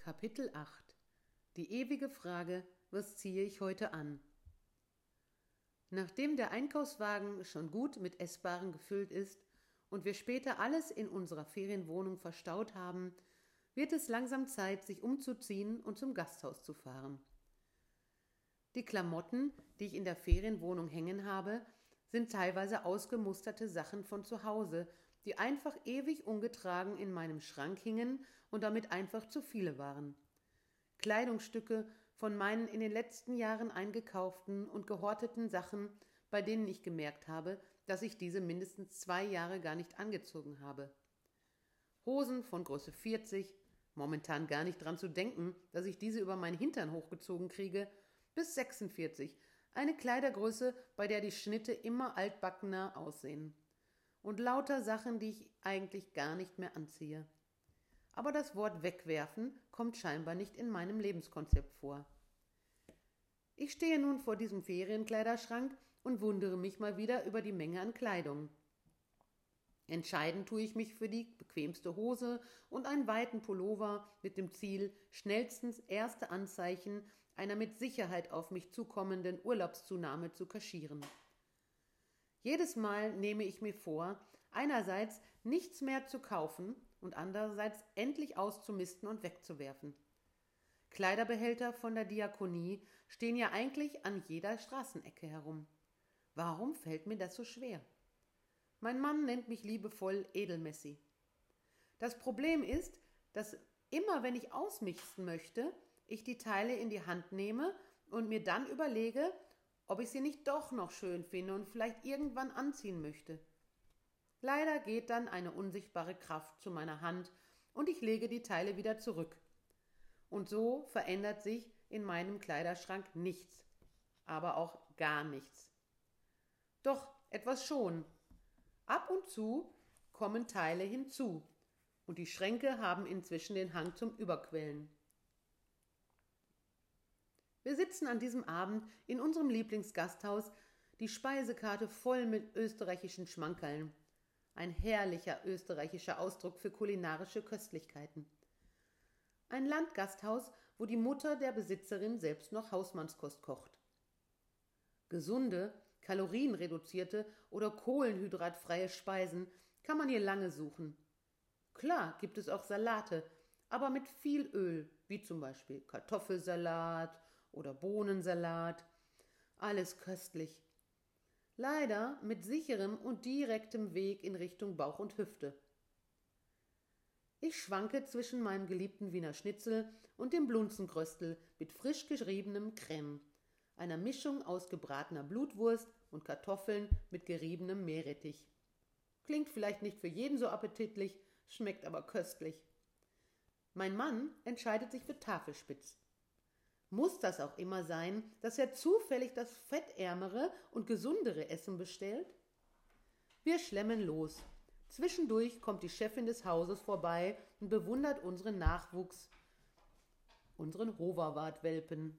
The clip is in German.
Kapitel 8 Die ewige Frage, was ziehe ich heute an? Nachdem der Einkaufswagen schon gut mit Essbaren gefüllt ist und wir später alles in unserer Ferienwohnung verstaut haben, wird es langsam Zeit, sich umzuziehen und zum Gasthaus zu fahren. Die Klamotten, die ich in der Ferienwohnung hängen habe, sind teilweise ausgemusterte Sachen von zu Hause, die einfach ewig ungetragen in meinem Schrank hingen und damit einfach zu viele waren. Kleidungsstücke von meinen in den letzten Jahren eingekauften und gehorteten Sachen, bei denen ich gemerkt habe, dass ich diese mindestens zwei Jahre gar nicht angezogen habe. Hosen von Größe 40, momentan gar nicht dran zu denken, dass ich diese über meinen Hintern hochgezogen kriege, bis 46, eine Kleidergröße, bei der die Schnitte immer altbackener aussehen und lauter Sachen, die ich eigentlich gar nicht mehr anziehe. Aber das Wort wegwerfen kommt scheinbar nicht in meinem Lebenskonzept vor. Ich stehe nun vor diesem Ferienkleiderschrank und wundere mich mal wieder über die Menge an Kleidung. Entscheidend tue ich mich für die bequemste Hose und einen weiten Pullover mit dem Ziel, schnellstens erste Anzeichen einer mit Sicherheit auf mich zukommenden Urlaubszunahme zu kaschieren. Jedes Mal nehme ich mir vor, einerseits nichts mehr zu kaufen und andererseits endlich auszumisten und wegzuwerfen. Kleiderbehälter von der Diakonie stehen ja eigentlich an jeder Straßenecke herum. Warum fällt mir das so schwer? Mein Mann nennt mich liebevoll Edelmessi. Das Problem ist, dass immer wenn ich ausmisten möchte, ich die Teile in die Hand nehme und mir dann überlege, ob ich sie nicht doch noch schön finde und vielleicht irgendwann anziehen möchte. Leider geht dann eine unsichtbare Kraft zu meiner Hand und ich lege die Teile wieder zurück. Und so verändert sich in meinem Kleiderschrank nichts, aber auch gar nichts. Doch etwas schon. Ab und zu kommen Teile hinzu, und die Schränke haben inzwischen den Hang zum Überquellen. Wir sitzen an diesem Abend in unserem Lieblingsgasthaus, die Speisekarte voll mit österreichischen Schmankerln. Ein herrlicher österreichischer Ausdruck für kulinarische Köstlichkeiten. Ein Landgasthaus, wo die Mutter der Besitzerin selbst noch Hausmannskost kocht. Gesunde, kalorienreduzierte oder kohlenhydratfreie Speisen kann man hier lange suchen. Klar gibt es auch Salate, aber mit viel Öl, wie zum Beispiel Kartoffelsalat oder Bohnensalat. Alles köstlich. Leider mit sicherem und direktem Weg in Richtung Bauch und Hüfte. Ich schwanke zwischen meinem geliebten Wiener Schnitzel und dem Blunzenkröstel mit frisch geriebenem Creme, einer Mischung aus gebratener Blutwurst und Kartoffeln mit geriebenem Meerrettich. Klingt vielleicht nicht für jeden so appetitlich, schmeckt aber köstlich. Mein Mann entscheidet sich für Tafelspitz. Muss das auch immer sein, dass er zufällig das fettärmere und gesundere Essen bestellt? Wir schlemmen los. Zwischendurch kommt die Chefin des Hauses vorbei und bewundert unseren Nachwuchs, unseren Hoverwart-Welpen.